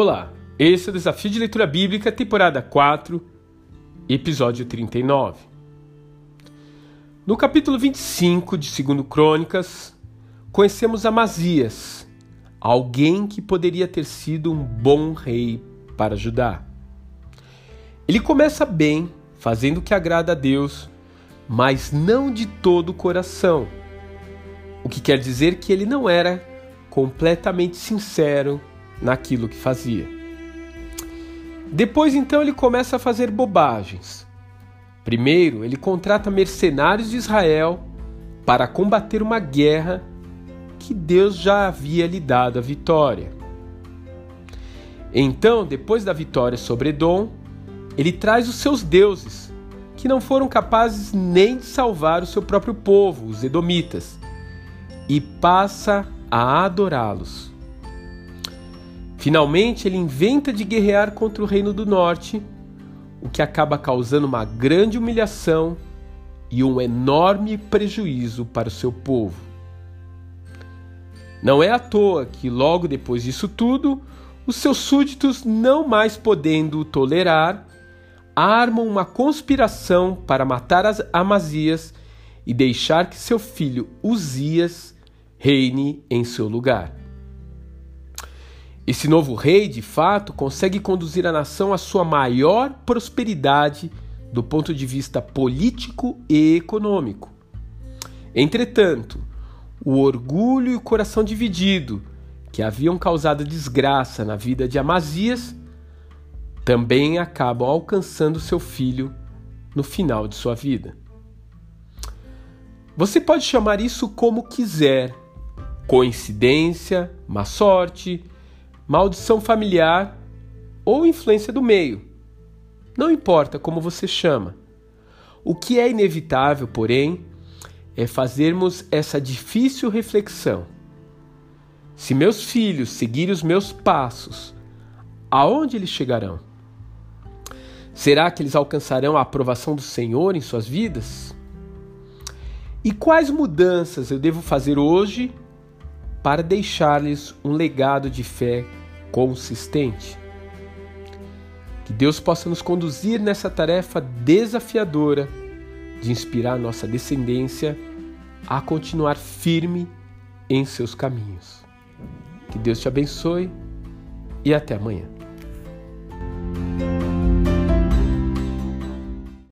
Olá, esse é o Desafio de Leitura Bíblica, temporada 4, episódio 39. No capítulo 25 de 2 Crônicas, conhecemos Amazias, alguém que poderia ter sido um bom rei para Judá. Ele começa bem, fazendo o que agrada a Deus, mas não de todo o coração. O que quer dizer que ele não era completamente sincero naquilo que fazia. Depois então ele começa a fazer bobagens. Primeiro, ele contrata mercenários de Israel para combater uma guerra que Deus já havia lhe dado a vitória. Então, depois da vitória sobre Edom, ele traz os seus deuses, que não foram capazes nem de salvar o seu próprio povo, os edomitas, e passa a adorá-los. Finalmente, ele inventa de guerrear contra o Reino do Norte, o que acaba causando uma grande humilhação e um enorme prejuízo para o seu povo. Não é à toa que, logo depois disso tudo, os seus súditos, não mais podendo tolerar, armam uma conspiração para matar as Amazias e deixar que seu filho Uzias reine em seu lugar. Esse novo rei, de fato, consegue conduzir a nação à sua maior prosperidade do ponto de vista político e econômico. Entretanto, o orgulho e o coração dividido, que haviam causado desgraça na vida de Amazias, também acabam alcançando seu filho no final de sua vida. Você pode chamar isso como quiser: coincidência, má sorte, maldição familiar ou influência do meio. Não importa como você chama. O que é inevitável, porém, é fazermos essa difícil reflexão. Se meus filhos seguirem os meus passos, aonde eles chegarão? Será que eles alcançarão a aprovação do Senhor em suas vidas? E quais mudanças eu devo fazer hoje para deixar-lhes um legado de fé consistente. Que Deus possa nos conduzir nessa tarefa desafiadora de inspirar nossa descendência a continuar firme em seus caminhos. Que Deus te abençoe e até amanhã.